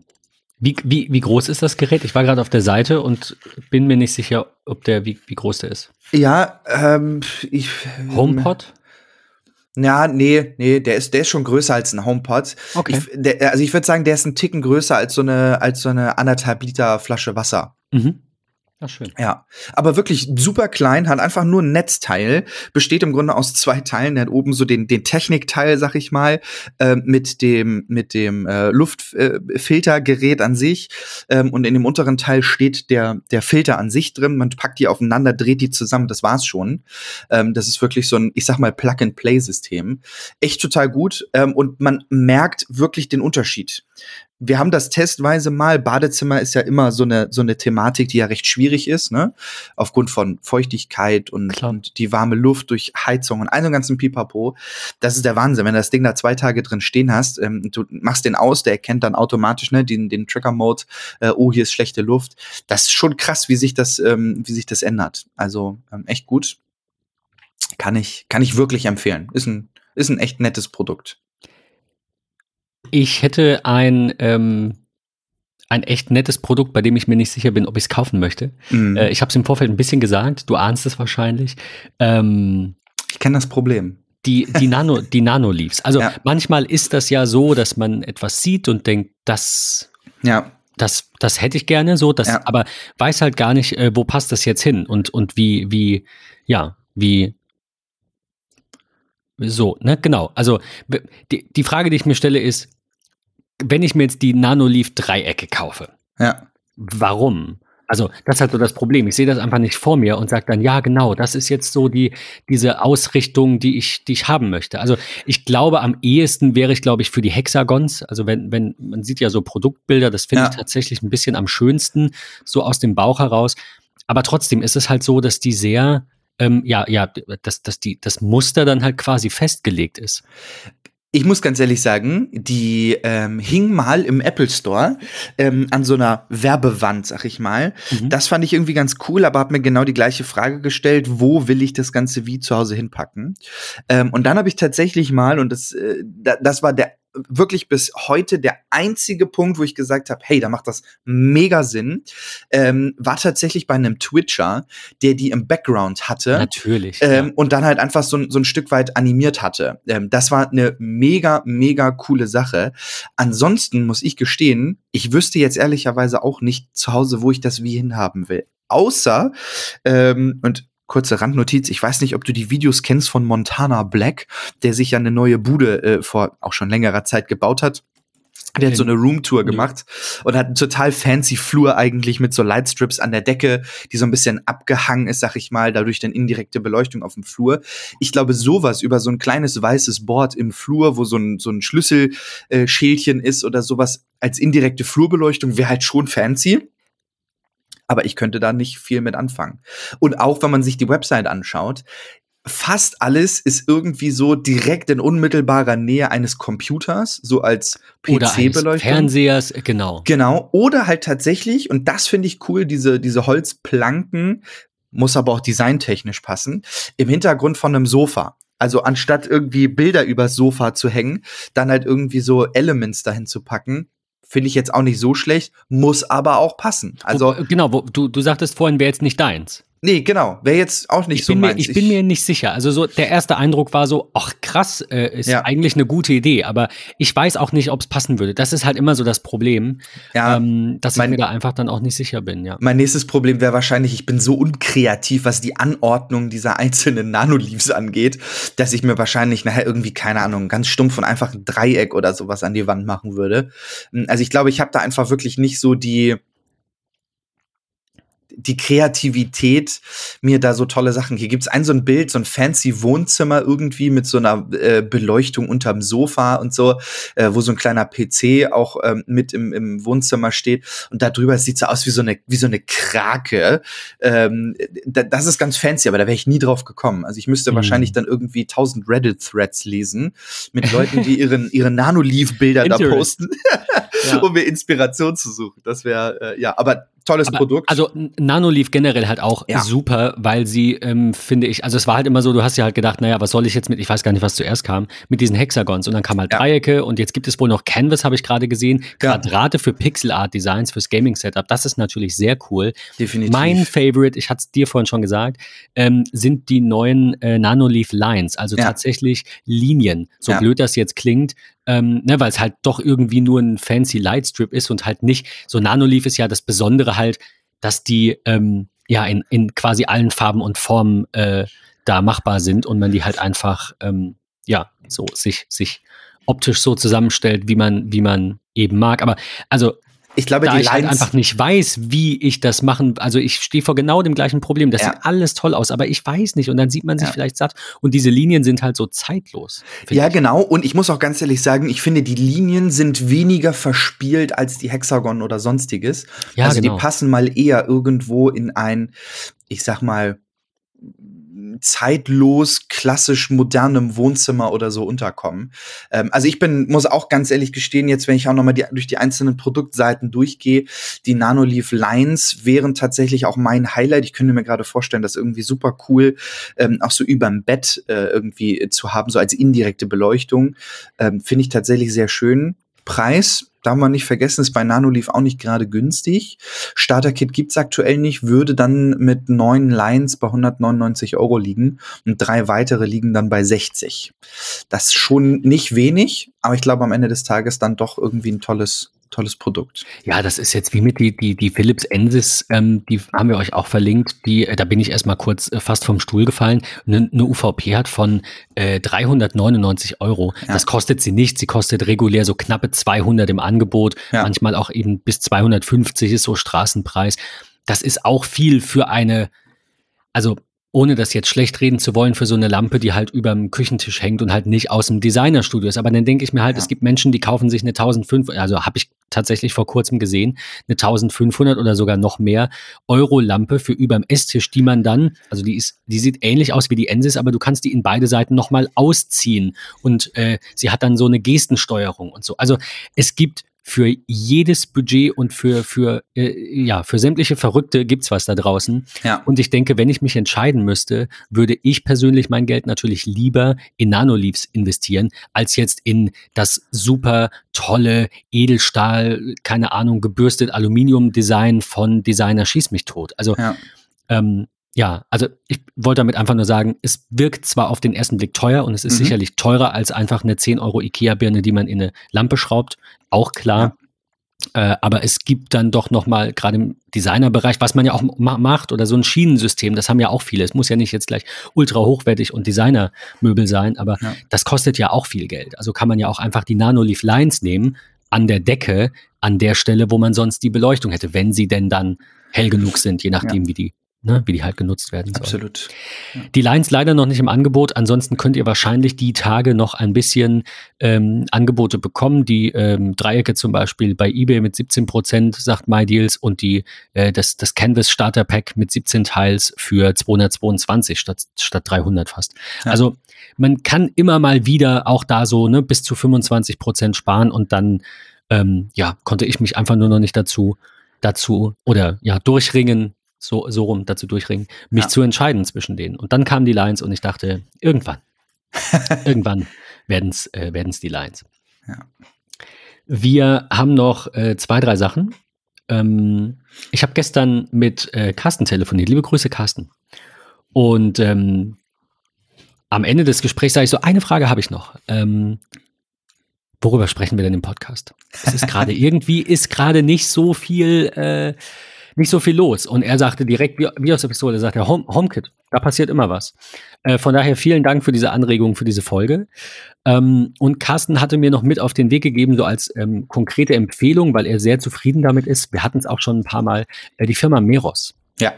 wie, wie, wie groß ist das Gerät? Ich war gerade auf der Seite und bin mir nicht sicher, ob der, wie, wie groß der ist. Ja, ähm, ich. HomePod? Ja, nee, nee, der ist, der ist schon größer als ein HomePod. Okay. Ich, der, also ich würde sagen, der ist ein Ticken größer als so eine, als so eine anderthalb Liter Flasche Wasser. Mhm. Ach, schön. Ja, aber wirklich super klein, hat einfach nur ein Netzteil, besteht im Grunde aus zwei Teilen. Der hat oben so den, den Technikteil, sag ich mal, äh, mit dem, mit dem äh, Luftfiltergerät äh, an sich. Ähm, und in dem unteren Teil steht der, der Filter an sich drin. Man packt die aufeinander, dreht die zusammen, das war's schon. Ähm, das ist wirklich so ein, ich sag mal, Plug-and-Play-System. Echt total gut. Ähm, und man merkt wirklich den Unterschied wir haben das testweise mal. Badezimmer ist ja immer so eine, so eine Thematik, die ja recht schwierig ist, ne? Aufgrund von Feuchtigkeit und, und die warme Luft durch Heizung und all so ganzen Pipapo. Das ist der Wahnsinn. Wenn du das Ding da zwei Tage drin stehen hast, ähm, du machst den aus, der erkennt dann automatisch, ne, den, den Trigger-Mode, äh, oh, hier ist schlechte Luft. Das ist schon krass, wie sich das, ähm, wie sich das ändert. Also ähm, echt gut. Kann ich, kann ich wirklich empfehlen. Ist ein, ist ein echt nettes Produkt. Ich hätte ein, ähm, ein echt nettes Produkt, bei dem ich mir nicht sicher bin, ob ich es kaufen möchte. Mhm. Äh, ich habe es im Vorfeld ein bisschen gesagt, du ahnst es wahrscheinlich. Ähm, ich kenne das Problem. Die, die, [laughs] Nano, die Nano-Leaves. Also ja. manchmal ist das ja so, dass man etwas sieht und denkt, das, ja. das, das hätte ich gerne so, das, ja. aber weiß halt gar nicht, äh, wo passt das jetzt hin und, und wie, wie, ja, wie, so, ne, genau. Also die, die Frage, die ich mir stelle, ist, wenn ich mir jetzt die Nanoleaf Dreiecke kaufe, ja. warum? Also, das ist halt so das Problem. Ich sehe das einfach nicht vor mir und sage dann, ja, genau, das ist jetzt so die, diese Ausrichtung, die ich, die ich haben möchte. Also, ich glaube, am ehesten wäre ich, glaube ich, für die Hexagons. Also, wenn, wenn, man sieht ja so Produktbilder, das finde ja. ich tatsächlich ein bisschen am schönsten, so aus dem Bauch heraus. Aber trotzdem ist es halt so, dass die sehr, ähm, ja, ja, dass, dass die, das Muster dann halt quasi festgelegt ist. Ich muss ganz ehrlich sagen, die ähm, hing mal im Apple Store ähm, an so einer Werbewand, sag ich mal. Mhm. Das fand ich irgendwie ganz cool, aber habe mir genau die gleiche Frage gestellt, wo will ich das Ganze wie zu Hause hinpacken? Ähm, und dann habe ich tatsächlich mal, und das, äh, das war der wirklich bis heute der einzige Punkt, wo ich gesagt habe, hey, da macht das mega Sinn, ähm, war tatsächlich bei einem Twitcher, der die im Background hatte. Natürlich. Ähm, ja. Und dann halt einfach so, so ein Stück weit animiert hatte. Ähm, das war eine mega, mega coole Sache. Ansonsten muss ich gestehen, ich wüsste jetzt ehrlicherweise auch nicht zu Hause, wo ich das wie hinhaben will. Außer, ähm, und kurze Randnotiz, ich weiß nicht, ob du die Videos kennst von Montana Black, der sich ja eine neue Bude äh, vor auch schon längerer Zeit gebaut hat. Der hat so eine Roomtour gemacht und hat einen total fancy Flur eigentlich mit so Lightstrips an der Decke, die so ein bisschen abgehangen ist, sag ich mal, dadurch dann indirekte Beleuchtung auf dem Flur. Ich glaube, sowas über so ein kleines weißes Board im Flur, wo so ein, so ein Schlüsselschälchen ist oder sowas als indirekte Flurbeleuchtung wäre halt schon fancy aber ich könnte da nicht viel mit anfangen. Und auch wenn man sich die Website anschaut, fast alles ist irgendwie so direkt in unmittelbarer Nähe eines Computers, so als PC-Beleuchtung. Fernsehers, genau. Genau. Oder halt tatsächlich, und das finde ich cool, diese, diese Holzplanken, muss aber auch designtechnisch passen, im Hintergrund von einem Sofa. Also anstatt irgendwie Bilder übers Sofa zu hängen, dann halt irgendwie so Elements dahin zu packen, finde ich jetzt auch nicht so schlecht, muss aber auch passen. Also genau, wo, du, du sagtest vorhin, wäre jetzt nicht deins. Nee, genau. Wäre jetzt auch nicht ich so meins. Mir, ich, ich bin mir nicht sicher. Also so der erste Eindruck war so, ach krass, äh, ist ja. eigentlich eine gute Idee, aber ich weiß auch nicht, ob es passen würde. Das ist halt immer so das Problem, ja, ähm, dass mein, ich mir da einfach dann auch nicht sicher bin. Ja. Mein nächstes Problem wäre wahrscheinlich, ich bin so unkreativ, was die Anordnung dieser einzelnen [laughs] Nanoleaves angeht, dass ich mir wahrscheinlich nachher irgendwie keine Ahnung ganz stumpf und einfach ein Dreieck oder sowas an die Wand machen würde. Also ich glaube, ich habe da einfach wirklich nicht so die die Kreativität, mir da so tolle Sachen. Hier gibt's ein so ein Bild, so ein fancy Wohnzimmer irgendwie mit so einer äh, Beleuchtung unterm Sofa und so, äh, wo so ein kleiner PC auch ähm, mit im, im Wohnzimmer steht. Und da drüber sieht so aus wie so eine, wie so eine Krake. Ähm, da, das ist ganz fancy, aber da wäre ich nie drauf gekommen. Also ich müsste mhm. wahrscheinlich dann irgendwie tausend Reddit-Threads lesen mit [laughs] Leuten, die ihren, ihre Nanoleaf-Bilder da posten, ja. [laughs] um mir Inspiration zu suchen. Das wäre, äh, ja, aber tolles aber, Produkt. Also Nanolief generell halt auch ja. super, weil sie, ähm, finde ich, also es war halt immer so, du hast ja halt gedacht, naja, was soll ich jetzt mit, ich weiß gar nicht, was zuerst kam, mit diesen Hexagons und dann kam halt ja. Dreiecke und jetzt gibt es wohl noch Canvas, habe ich gerade gesehen, Quadrate ja. für Pixel Art Designs fürs Gaming Setup. Das ist natürlich sehr cool. Definitiv. Mein Favorite, ich hatte es dir vorhin schon gesagt, ähm, sind die neuen äh, Nanoleaf Lines, also tatsächlich Linien. So blöd das jetzt klingt, ähm, ne, weil es halt doch irgendwie nur ein fancy Lightstrip ist und halt nicht, so Nanoleaf ist ja das Besondere halt, dass die ähm, ja in, in quasi allen Farben und Formen äh, da machbar sind und man die halt einfach ähm, ja so sich sich optisch so zusammenstellt, wie man wie man eben mag. Aber also Ich glaube, da die ich halt Lines, einfach nicht weiß, wie ich das machen. Also ich stehe vor genau dem gleichen Problem. Das Ja. sieht alles toll aus, aber ich weiß nicht. Und dann sieht man sich Ja. vielleicht satt. Und diese Linien sind halt so zeitlos. Ja, ich. genau. Und ich muss auch ganz ehrlich sagen, ich finde, die Linien sind weniger verspielt als die Hexagon oder sonstiges. Ja, also genau. die passen mal eher irgendwo in ein, ich sag mal, zeitlos, klassisch modernem Wohnzimmer oder so unterkommen. Ähm, also ich bin, muss auch ganz ehrlich gestehen, jetzt, wenn ich auch nochmal die, durch die einzelnen Produktseiten durchgehe, die Nanoleaf Lines wären tatsächlich auch mein Highlight. Ich könnte mir gerade vorstellen, das irgendwie super cool, ähm, auch so überm Bett äh, irgendwie zu haben, so als indirekte Beleuchtung. Ähm, Finde ich tatsächlich sehr schön. Preis, darf man nicht vergessen, ist bei Nanoleaf auch nicht gerade günstig. Starter-Kit gibt's aktuell nicht, würde dann mit neun Lines bei 199 Euro liegen und drei weitere liegen dann bei 60. Das ist schon nicht wenig, aber ich glaube am Ende des Tages dann doch irgendwie ein tolles, tolles Produkt. Ja, das ist jetzt wie mit die, die, die Philips Ensis, ähm, die haben wir euch auch verlinkt. Die, äh, da bin ich erstmal kurz äh, fast vom Stuhl gefallen. Eine eine UVP hat von äh, 399 Euro. Ja. Das kostet sie nicht. Sie kostet regulär so knappe 200 im Angebot. Ja. Manchmal auch eben bis 250 ist so Straßenpreis. Das ist auch viel für eine, also ohne das jetzt schlecht reden zu wollen, für so eine Lampe, die halt über dem Küchentisch hängt und halt nicht aus dem Designerstudio ist. Aber dann denke ich mir halt, Ja. es gibt Menschen, die kaufen sich eine 1500, also habe ich tatsächlich vor kurzem gesehen, eine 1500 oder sogar noch mehr Euro Lampe für überm Esstisch, die man dann, also die ist, die sieht ähnlich aus wie die Ensis, aber du kannst die in beide Seiten nochmal ausziehen und äh, sie hat dann so eine Gestensteuerung und so. Also es gibt für jedes Budget und für, für, äh, ja, für sämtliche Verrückte gibt's was da draußen. Ja. Und ich denke, wenn ich mich entscheiden müsste, würde ich persönlich mein Geld natürlich lieber in Nanoleafs investieren, als jetzt in das super tolle Edelstahl, keine Ahnung, gebürstet Aluminium-Design von Designer Schieß mich tot. Also, Ja. ähm, ja, also ich wollte damit einfach nur sagen, es wirkt zwar auf den ersten Blick teuer und es ist Mhm. sicherlich teurer als einfach eine 10 Euro Ikea-Birne, die man in eine Lampe schraubt, auch klar. Äh, aber es gibt dann doch noch mal gerade im Designerbereich, was man ja auch ma macht oder so ein Schienensystem, das haben ja auch viele. Es muss ja nicht jetzt gleich ultra hochwertig und Designermöbel sein, aber Ja. das kostet ja auch viel Geld. Also kann man ja auch einfach die Nanoleaf Lines nehmen an der Decke, an der Stelle, wo man sonst die Beleuchtung hätte, wenn sie denn dann hell genug sind, je nachdem, wie die ne, wie die halt genutzt werden sollen. Absolut. Die Lines leider noch nicht im Angebot. Ansonsten könnt ihr wahrscheinlich die Tage noch ein bisschen ähm, Angebote bekommen. Die ähm, Dreiecke zum Beispiel bei eBay mit 17 Prozent, sagt MyDeals, und die, äh, das, das Canvas Starter Pack mit 17 Teils für 222 statt, statt 300 fast. Ja. Also man kann immer mal wieder auch da so ne, bis zu 25 Prozent sparen und dann ähm, ja, konnte ich mich einfach nur noch nicht dazu, dazu oder ja, durchringen, so, so rum dazu durchringen, mich Ja. zu entscheiden zwischen denen. Und dann kamen die Lines und ich dachte, irgendwann, [laughs] irgendwann werden es äh, werden's die Lines. Ja. Wir haben noch äh, zwei, drei Sachen. Ähm, ich habe gestern mit äh, Carsten telefoniert. Liebe Grüße, Carsten. Und ähm, am Ende des Gesprächs sage ich so, eine Frage habe ich noch. Ähm, worüber sprechen wir denn im Podcast? Es ist gerade [laughs] irgendwie, ist gerade nicht so viel, äh, nicht so viel los. Und er sagte direkt, wie, wie aus der Pistole, sagt er, Home, HomeKit, da passiert immer was. Äh, von daher vielen Dank für diese Anregung, für diese Folge. Ähm, und Carsten hatte mir noch mit auf den Weg gegeben, so als ähm, konkrete Empfehlung, weil er sehr zufrieden damit ist. Wir hatten es auch schon ein paar Mal, äh, die Firma Meros. Ja.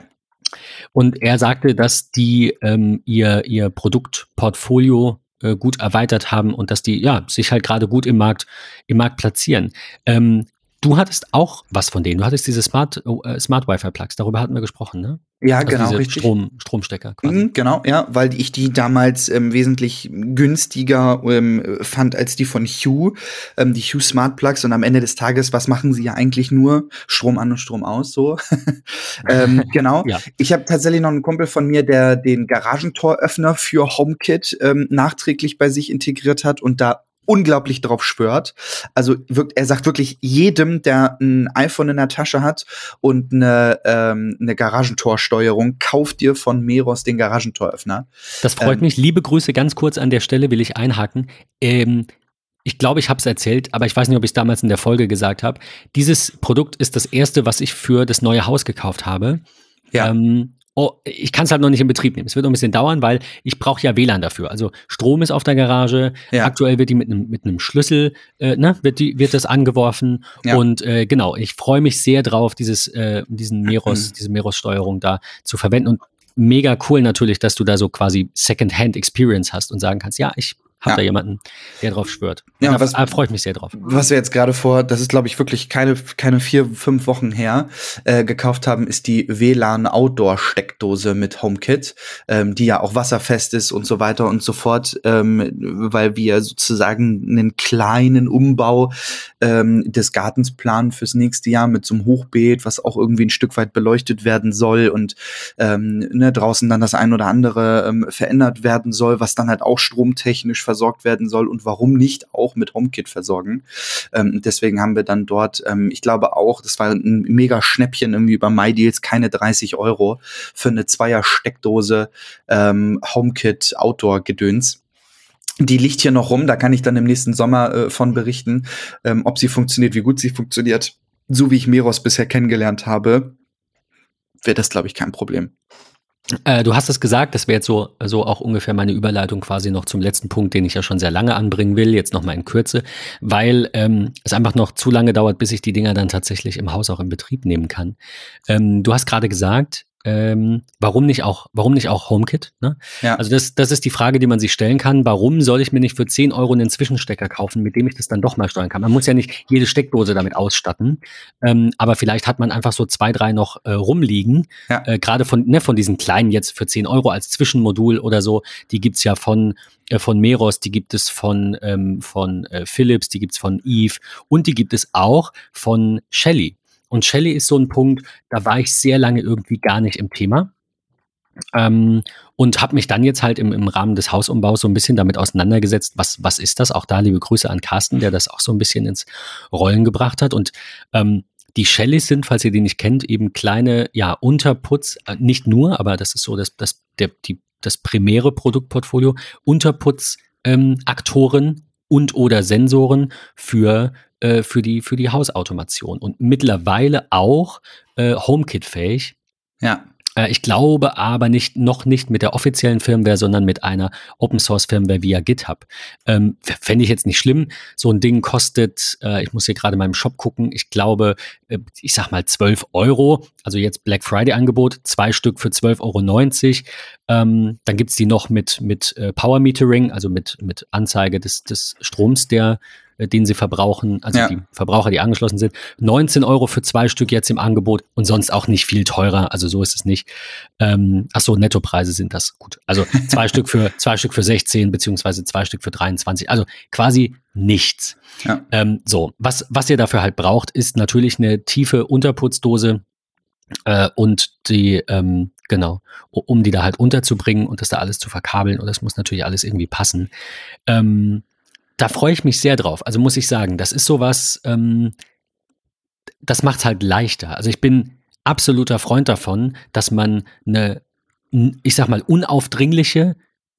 Und er sagte, dass die ähm, ihr, ihr Produktportfolio äh, gut erweitert haben und dass die ja sich halt gerade gut im Markt, im Markt platzieren. Ähm, du hattest auch was von denen. Du hattest diese Smart, äh, Smart Wi-Fi Plugs, darüber hatten wir gesprochen, ne? Ja, Also genau, richtig. Strom, Stromstecker quasi. Mhm, Genau, ja, weil ich die damals ähm, wesentlich günstiger ähm, fand als die von Hue, ähm, die Hue Smart Plugs. Und am Ende des Tages, was machen sie ja eigentlich nur? Strom an und Strom aus, so. [laughs] ähm, [laughs] genau. Ja. Ich habe tatsächlich noch einen Kumpel von mir, der den Garagentoröffner für HomeKit ähm, nachträglich bei sich integriert hat und da unglaublich drauf schwört. Also er sagt wirklich jedem, der ein iPhone in der Tasche hat und eine, ähm, eine Garagentorsteuerung, kauft dir von Meros den Garagentoröffner. Das freut Ähm, mich. Liebe Grüße, ganz kurz an der Stelle will ich einhaken. Ähm, ich glaube, ich habe es erzählt, aber ich weiß nicht, ob ich es damals in der Folge gesagt habe. Dieses Produkt ist das erste, was ich für das neue Haus gekauft habe. Ja. Ähm, Oh, ich kann es halt noch nicht in Betrieb nehmen. Es wird noch ein bisschen dauern, weil ich brauche ja WLAN dafür. Also Strom ist auf der Garage. Ja. Aktuell wird die mit einem mit einem Schlüssel, äh, ne, wird die wird das angeworfen. Ja. Und äh, genau, ich freue mich sehr drauf, dieses äh, diesen [clears throat] Meros, Mhm. diese Meros-Steuerung da zu verwenden. Und mega cool natürlich, dass du da so quasi Second-Hand Experience hast und sagen kannst, ja, ich habe Ja. da jemanden, der drauf schwört. Ja, da was- da freue ich mich sehr drauf. Was wir jetzt gerade vor, das ist glaube ich wirklich keine, keine vier, fünf Wochen her, äh, gekauft haben, ist die WLAN Outdoor Steckdose mit HomeKit, ähm, die ja auch wasserfest ist und so weiter und so fort, ähm, weil wir sozusagen einen kleinen Umbau ähm, des Gartens planen fürs nächste Jahr mit so einem Hochbeet, was auch irgendwie ein Stück weit beleuchtet werden soll und ähm, ne, draußen dann das ein oder andere ähm, verändert werden soll, was dann halt auch stromtechnisch versorgt werden soll und warum nicht auch mit HomeKit versorgen. Ähm, deswegen haben wir dann dort, ähm, ich glaube auch, das war ein mega Schnäppchen irgendwie über MyDeals, keine 30 Euro für eine Zweier-Steckdose ähm, HomeKit Outdoor-Gedöns. Die liegt hier noch rum, da kann ich dann im nächsten Sommer äh, von berichten, ähm, ob sie funktioniert, wie gut sie funktioniert. So wie ich Meros bisher kennengelernt habe, wäre das, glaube ich, kein Problem. Äh, du hast es gesagt, das wäre jetzt so, so auch ungefähr meine Überleitung quasi noch zum letzten Punkt, den ich ja schon sehr lange anbringen will, jetzt nochmal in Kürze, weil ähm, es einfach noch zu lange dauert, bis ich die Dinger dann tatsächlich im Haus auch in Betrieb nehmen kann. Ähm, du hast gerade gesagt, ähm, warum nicht auch, warum nicht auch HomeKit? Ne? Ja. Also das, das ist die Frage, die man sich stellen kann. Warum soll ich mir nicht für 10 Euro einen Zwischenstecker kaufen, mit dem ich das dann doch mal steuern kann? Man muss ja nicht jede Steckdose damit ausstatten, ähm, aber vielleicht hat man einfach so zwei, drei noch äh, rumliegen. Ja. Äh, Gerade von, ne, von diesen kleinen jetzt für 10 Euro als Zwischenmodul oder so, die gibt's ja von, äh, von Meros, die gibt es von, ähm, von äh, Philips, die gibt's von Eve und die gibt es auch von Shelly. Und Shelly ist so ein Punkt, da war ich sehr lange irgendwie gar nicht im Thema. Ähm, und habe mich dann jetzt halt im, im Rahmen des Hausumbaus so ein bisschen damit auseinandergesetzt, was, was ist das? Auch da liebe Grüße an Carsten, der das auch so ein bisschen ins Rollen gebracht hat. Und ähm, die Shellys sind, falls ihr die nicht kennt, eben kleine, ja, Unterputz, äh, nicht nur, aber das ist so das, das, der, die, das primäre Produktportfolio, Unterputz, ähm, Aktoren und oder Sensoren für, äh, für, die, für die Hausautomation und mittlerweile auch äh, HomeKit-fähig. Ja. Äh, Ich glaube aber nicht, noch nicht mit der offiziellen Firmware, sondern mit einer Open Source Firmware via GitHub. Ähm, Fände ich jetzt nicht schlimm. So ein Ding kostet, äh, ich muss hier gerade in meinem Shop gucken, ich glaube, äh, ich sag mal 12 Euro. Also jetzt Black Friday Angebot, zwei Stück für 12,90 Euro. Ähm, dann gibt's die noch mit, mit äh, Power Metering, also mit, mit Anzeige des, des Stroms, der den sie verbrauchen, also Ja. die Verbraucher, die angeschlossen sind. 19 Euro für zwei Stück jetzt im Angebot und sonst auch nicht viel teurer. Also so ist es nicht. Ähm, ach so, Nettopreise sind das. Gut. Also zwei [laughs] Stück für zwei Stück für 16 beziehungsweise zwei Stück für 23. Also quasi nichts. Ja. Ähm, so, was, was ihr dafür halt braucht, ist natürlich eine tiefe Unterputzdose äh, und die, ähm, genau, um die da halt unterzubringen und das da alles zu verkabeln. Und das muss natürlich alles irgendwie passen. Ähm, da freue ich mich sehr drauf. Also muss ich sagen, das ist sowas, ähm, das macht es halt leichter. Also ich bin absoluter Freund davon, dass man eine, ich sag mal, unaufdringliche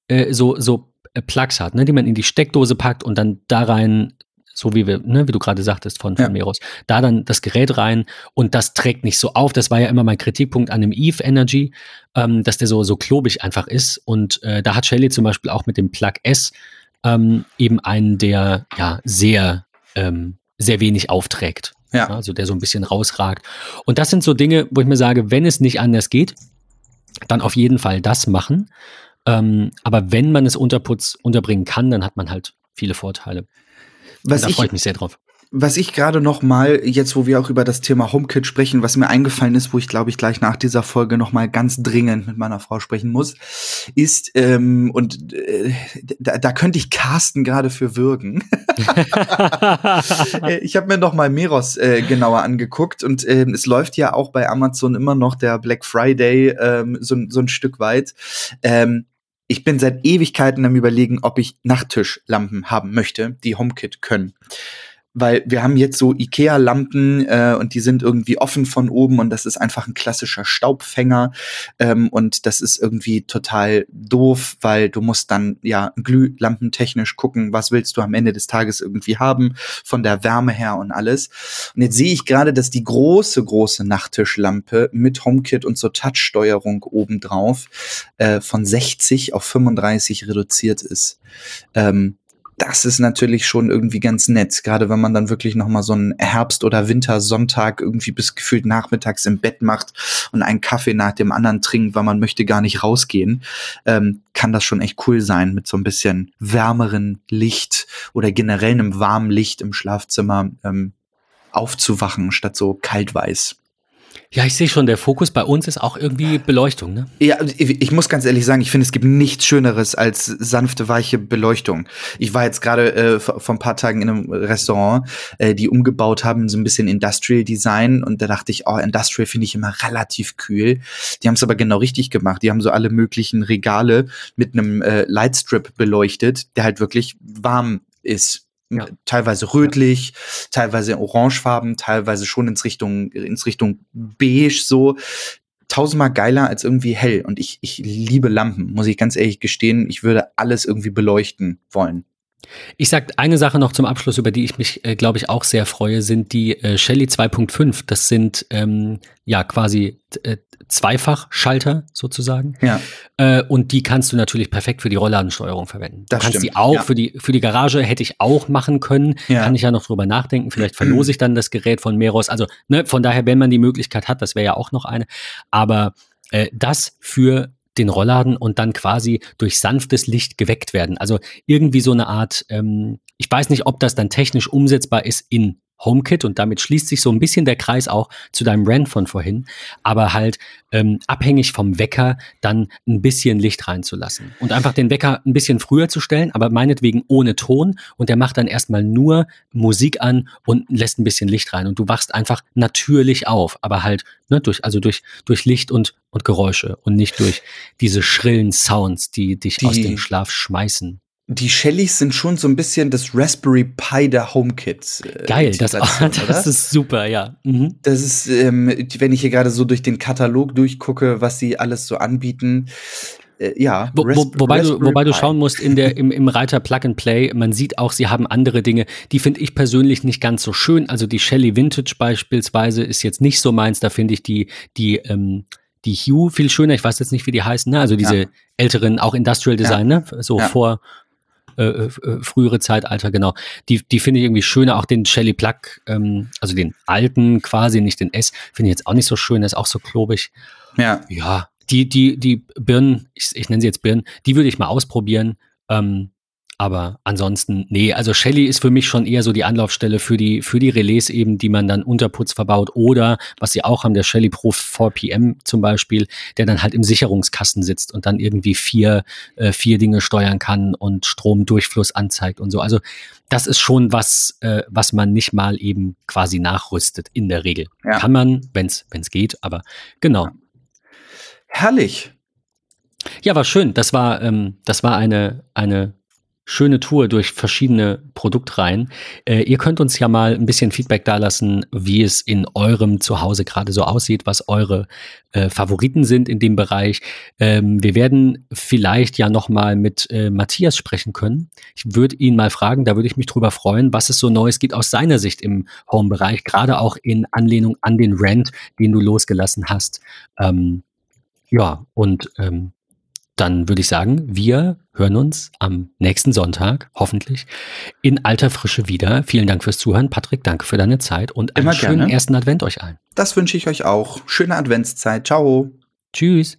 äh, so, so äh, Plugs hat, ne, die man in die Steckdose packt und dann da rein, so wie wir, ne, wie du gerade sagtest von, von Ja. Meros, da dann das Gerät rein und das trägt nicht so auf. Das war ja immer mein Kritikpunkt an dem Eve Energy, ähm, dass der so, so klobig einfach ist. Und äh, da hat Shelly zum Beispiel auch mit dem Plug S ähm, eben einen, der ja sehr, ähm, sehr wenig aufträgt. Ja. Also der so ein bisschen rausragt. Und das sind so Dinge, wo ich mir sage, wenn es nicht anders geht, dann auf jeden Fall das machen. Ähm, aber wenn man es Unterputz unterbringen kann, dann hat man halt viele Vorteile. Was da ich, freue ich mich sehr drauf. Was ich gerade noch mal jetzt, wo wir auch über das Thema HomeKit sprechen, was mir eingefallen ist, wo ich glaube ich gleich nach dieser Folge noch mal ganz dringend mit meiner Frau sprechen muss, ist ähm, und äh, da, da könnte ich Carsten gerade für würgen. [laughs] Äh, ich habe mir noch mal Meros äh, genauer angeguckt und ähm, es läuft ja auch bei Amazon immer noch der Black Friday ähm, so, so ein Stück weit. Ähm, ich bin seit Ewigkeiten am überlegen, ob ich Nachttischlampen haben möchte, die HomeKit können. Weil wir haben jetzt so Ikea-Lampen äh, und die sind irgendwie offen von oben und das ist einfach ein klassischer Staubfänger ähm, und das ist irgendwie total doof, weil du musst dann ja glühlampentechnisch gucken, was willst du am Ende des Tages irgendwie haben von der Wärme her und alles. Und jetzt sehe ich gerade, dass die große, große Nachttischlampe mit HomeKit und so Touchsteuerung obendrauf äh, von 60 auf 35 reduziert ist. Ähm, das ist natürlich schon irgendwie ganz nett, gerade wenn man dann wirklich noch mal so einen Herbst- oder Wintersonntag irgendwie bis gefühlt nachmittags im Bett macht und einen Kaffee nach dem anderen trinkt, weil man möchte gar nicht rausgehen, ähm, kann das schon echt cool sein mit so ein bisschen wärmeren Licht oder generell einem warmen Licht im Schlafzimmer ähm, aufzuwachen statt so kaltweiß. Ja, ich sehe schon, der Fokus bei uns ist auch irgendwie Beleuchtung, ne? Ja, ich, ich muss ganz ehrlich sagen, ich finde, es gibt nichts Schöneres als sanfte, weiche Beleuchtung. Ich war jetzt gerade äh, vor ein paar Tagen in einem Restaurant, äh, die umgebaut haben, so ein bisschen Industrial Design und da dachte ich, oh, Industrial finde ich immer relativ kühl. Die haben es aber genau richtig gemacht. Die haben so alle möglichen Regale mit einem äh, Lightstrip beleuchtet, der halt wirklich warm ist ja. teilweise rötlich, ja. teilweise orangefarben, teilweise schon ins Richtung, ins Richtung beige so. Tausendmal geiler als irgendwie hell. Und ich, ich liebe Lampen, muss ich ganz ehrlich gestehen. Ich würde alles irgendwie beleuchten wollen. Ich sag eine Sache noch zum Abschluss, über die ich mich, äh, glaube ich, auch sehr freue, sind die äh, Shelly 2.5. Das sind ähm, ja quasi äh, Zweifachschalter sozusagen. Ja. Äh, und die kannst du natürlich perfekt für die Rollladensteuerung verwenden. Das du kannst stimmt. die auch ja. für die für die Garage hätte ich auch machen können. Ja. Kann ich ja noch drüber nachdenken. Vielleicht verlose [clears throat] ich dann das Gerät von Meros. Also ne, von daher, wenn man die Möglichkeit hat, das wäre ja auch noch eine. Aber äh, das für den Rollladen und dann quasi durch sanftes Licht geweckt werden. Also irgendwie so eine Art, ähm, ich weiß nicht, ob das dann technisch umsetzbar ist in HomeKit und damit schließt sich so ein bisschen der Kreis auch zu deinem Rant von vorhin, aber halt ähm, abhängig vom Wecker dann ein bisschen Licht reinzulassen und einfach den Wecker ein bisschen früher zu stellen, aber meinetwegen ohne Ton und der macht dann erstmal nur Musik an und lässt ein bisschen Licht rein und du wachst einfach natürlich auf, aber halt ne, durch also durch durch Licht und und Geräusche und nicht durch diese schrillen Sounds, die dich Die- aus dem Schlaf schmeißen. Die Shellys sind schon so ein bisschen das Raspberry Pi der HomeKits. Äh, Geil, das, [laughs] das ist super, ja. Mhm. Das ist, ähm, wenn ich hier gerade so durch den Katalog durchgucke, was sie alles so anbieten. Äh, ja. Wo, wo, wobei, du, wobei du schauen musst, in der, im, im Reiter Plug and Play, man sieht auch, sie haben andere Dinge, die finde ich persönlich nicht ganz so schön. Also die Shelly Vintage beispielsweise ist jetzt nicht so meins, da finde ich die, die, ähm, die Hue viel schöner. Ich weiß jetzt nicht, wie die heißen, ne? Also diese Ja. älteren, auch Industrial Design, ne? So Ja. vor äh, äh, frühere Zeitalter, genau. Die, die finde ich irgendwie schöner, auch den Shelly Plug, ähm, also den alten quasi, nicht den S, finde ich jetzt auch nicht so schön, der ist auch so klobig. Ja. Ja, die, die, die Birnen, ich, ich nenne sie jetzt Birnen, die würde ich mal ausprobieren. Ähm, aber ansonsten, nee, also Shelly ist für mich schon eher so die Anlaufstelle für die, für die Relais eben, die man dann Unterputz verbaut oder, was sie auch haben, der Shelly Pro 4PM zum Beispiel, der dann halt im Sicherungskasten sitzt und dann irgendwie vier, äh, vier Dinge steuern kann und Stromdurchfluss anzeigt und so. Also das ist schon was, äh, was man nicht mal eben quasi nachrüstet in der Regel. Ja. Kann man, wenn es geht, aber genau. Herrlich. Ja, war schön. Das war, ähm, das war eine, eine schöne Tour durch verschiedene Produktreihen. Äh, ihr könnt uns ja mal ein bisschen Feedback dalassen, wie es in eurem Zuhause gerade so aussieht, was eure äh, Favoriten sind in dem Bereich. Ähm, wir werden vielleicht ja noch mal mit äh, Matthias sprechen können. Ich würde ihn mal fragen, da würde ich mich drüber freuen, was es so Neues gibt aus seiner Sicht im Home-Bereich, gerade auch in Anlehnung an den Rant, den du losgelassen hast. Ähm, ja, und ähm, dann würde ich sagen, wir hören uns am nächsten Sonntag, hoffentlich, in alter Frische wieder. Vielen Dank fürs Zuhören. Patrick, danke für deine Zeit und einen Immer schönen gerne. ersten Advent euch allen. Das wünsche ich euch auch. Schöne Adventszeit. Ciao. Tschüss.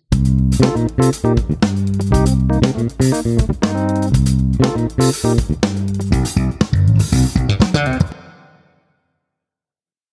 Thank you.